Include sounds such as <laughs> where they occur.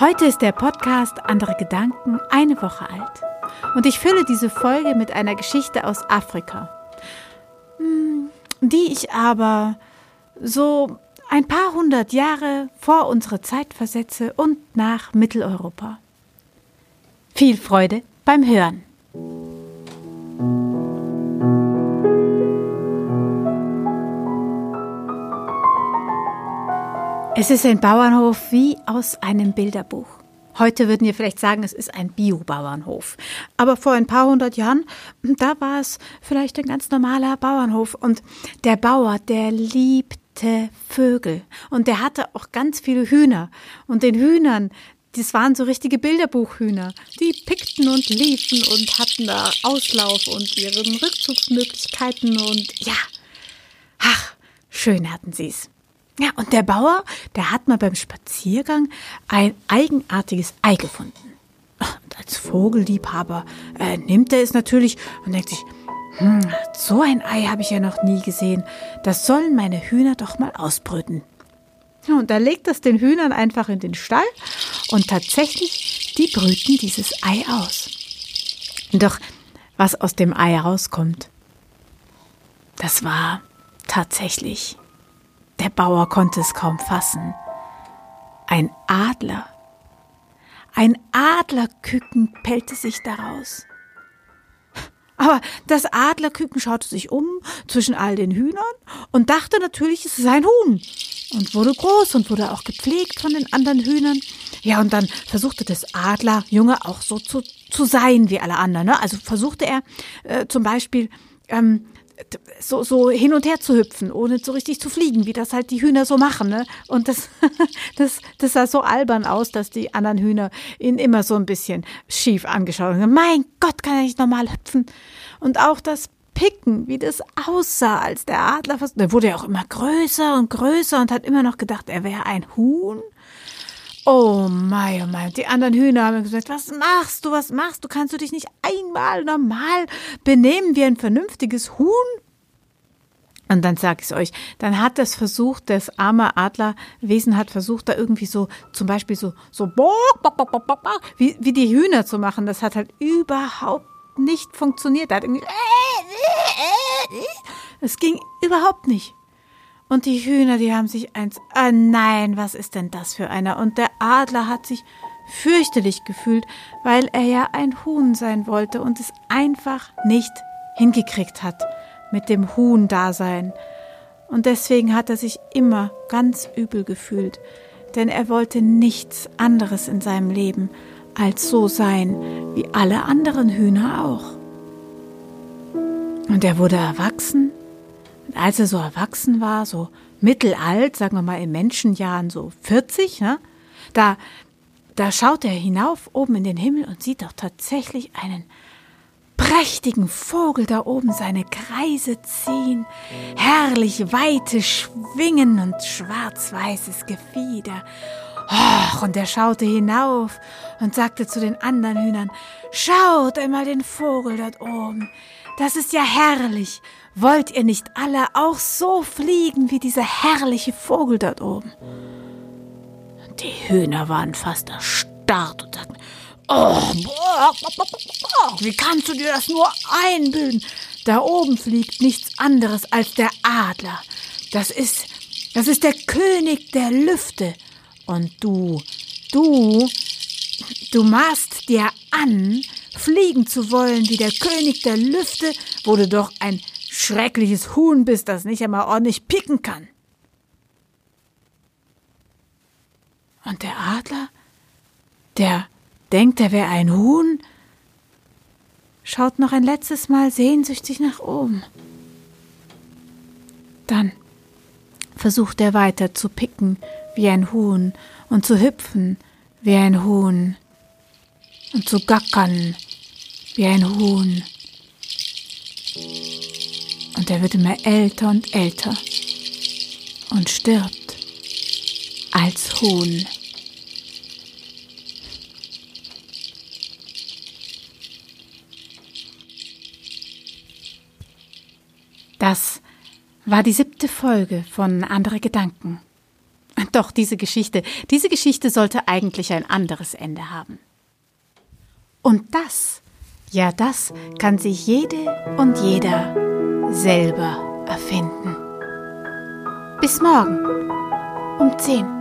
Heute ist der Podcast Andere Gedanken eine Woche alt. Und ich fülle diese Folge mit einer Geschichte aus Afrika, hm, die ich aber so ein paar hundert Jahre vor unsere Zeit versetze und nach Mitteleuropa. Viel Freude beim Hören. Es ist ein Bauernhof wie aus einem Bilderbuch. Heute würden wir vielleicht sagen, es ist ein Bio-Bauernhof. Aber vor ein paar hundert Jahren, da war es vielleicht ein ganz normaler Bauernhof. Und der Bauer, der liebte Vögel. Und der hatte auch ganz viele Hühner. Und den Hühnern, das waren so richtige Bilderbuchhühner. Die pickten und liefen und hatten da Auslauf und ihre Rückzugsmöglichkeiten und ja, ach, schön hatten sie es. Ja, und der Bauer, der hat mal beim Spaziergang ein eigenartiges Ei gefunden. Und als Vogelliebhaber äh, nimmt er es natürlich und denkt sich, hm, so ein Ei habe ich ja noch nie gesehen. Das sollen meine Hühner doch mal ausbrüten. Und er legt das den Hühnern einfach in den Stall und tatsächlich, die brüten dieses Ei aus. Doch was aus dem Ei rauskommt, das war tatsächlich der Bauer konnte es kaum fassen. Ein Adler. Ein Adlerküken pellte sich daraus. Aber das Adlerküken schaute sich um zwischen all den Hühnern und dachte natürlich, es ist ein Huhn. Und wurde groß und wurde auch gepflegt von den anderen Hühnern. Ja, und dann versuchte das Adlerjunge auch so zu, zu sein wie alle anderen. Ne? Also versuchte er äh, zum Beispiel ähm, so, so hin und her zu hüpfen, ohne so richtig zu fliegen, wie das halt die Hühner so machen. Ne? Und das, <laughs> das, das sah so albern aus, dass die anderen Hühner ihn immer so ein bisschen schief angeschaut haben. Mein Gott, kann er nicht normal hüpfen? Und auch das Picken, wie das aussah, als der Adler, der wurde ja auch immer größer und größer und hat immer noch gedacht, er wäre ein Huhn. Oh mein, oh mein. Die anderen Hühner haben gesagt, was machst du, was machst du? Kannst du dich nicht einmal normal benehmen wie ein vernünftiges Huhn? Und dann sag ich euch, dann hat das versucht, das arme Adlerwesen hat versucht, da irgendwie so, zum Beispiel so, so, wie, wie die Hühner zu machen. Das hat halt überhaupt nicht funktioniert. Da hat irgendwie, es ging überhaupt nicht. Und die Hühner, die haben sich eins, ah nein, was ist denn das für einer? Und der Adler hat sich fürchterlich gefühlt, weil er ja ein Huhn sein wollte und es einfach nicht hingekriegt hat mit dem Huhn-Dasein. Und deswegen hat er sich immer ganz übel gefühlt, denn er wollte nichts anderes in seinem Leben als so sein wie alle anderen Hühner auch. Und er wurde erwachsen als er so erwachsen war, so mittelalt, sagen wir mal in Menschenjahren so 40, ne, da, da schaut er hinauf oben in den Himmel und sieht doch tatsächlich einen prächtigen Vogel da oben seine Kreise ziehen, herrlich weite Schwingen und schwarz-weißes Gefieder. Och, und er schaute hinauf und sagte zu den anderen Hühnern, schaut einmal den Vogel dort oben, das ist ja herrlich. Wollt ihr nicht alle auch so fliegen wie dieser herrliche Vogel dort oben? Die Hühner waren fast erstarrt und sagten, oh, wie kannst du dir das nur einbilden? Da oben fliegt nichts anderes als der Adler. Das ist, das ist der König der Lüfte. Und du, du, du maßt dir an, fliegen zu wollen wie der König der Lüfte, wo du doch ein schreckliches Huhn bist, das nicht einmal ordentlich picken kann. Und der Adler, der denkt, er wäre ein Huhn, schaut noch ein letztes Mal sehnsüchtig nach oben. Dann versucht er weiter zu picken wie ein Huhn und zu hüpfen wie ein Huhn und zu gackern wie ein Huhn. Und er wird immer älter und älter und stirbt als Huhn. Das war die siebte Folge von Andere Gedanken. Doch, diese Geschichte, diese Geschichte sollte eigentlich ein anderes Ende haben. Und das, ja, das kann sich jede und jeder selber erfinden. Bis morgen um 10.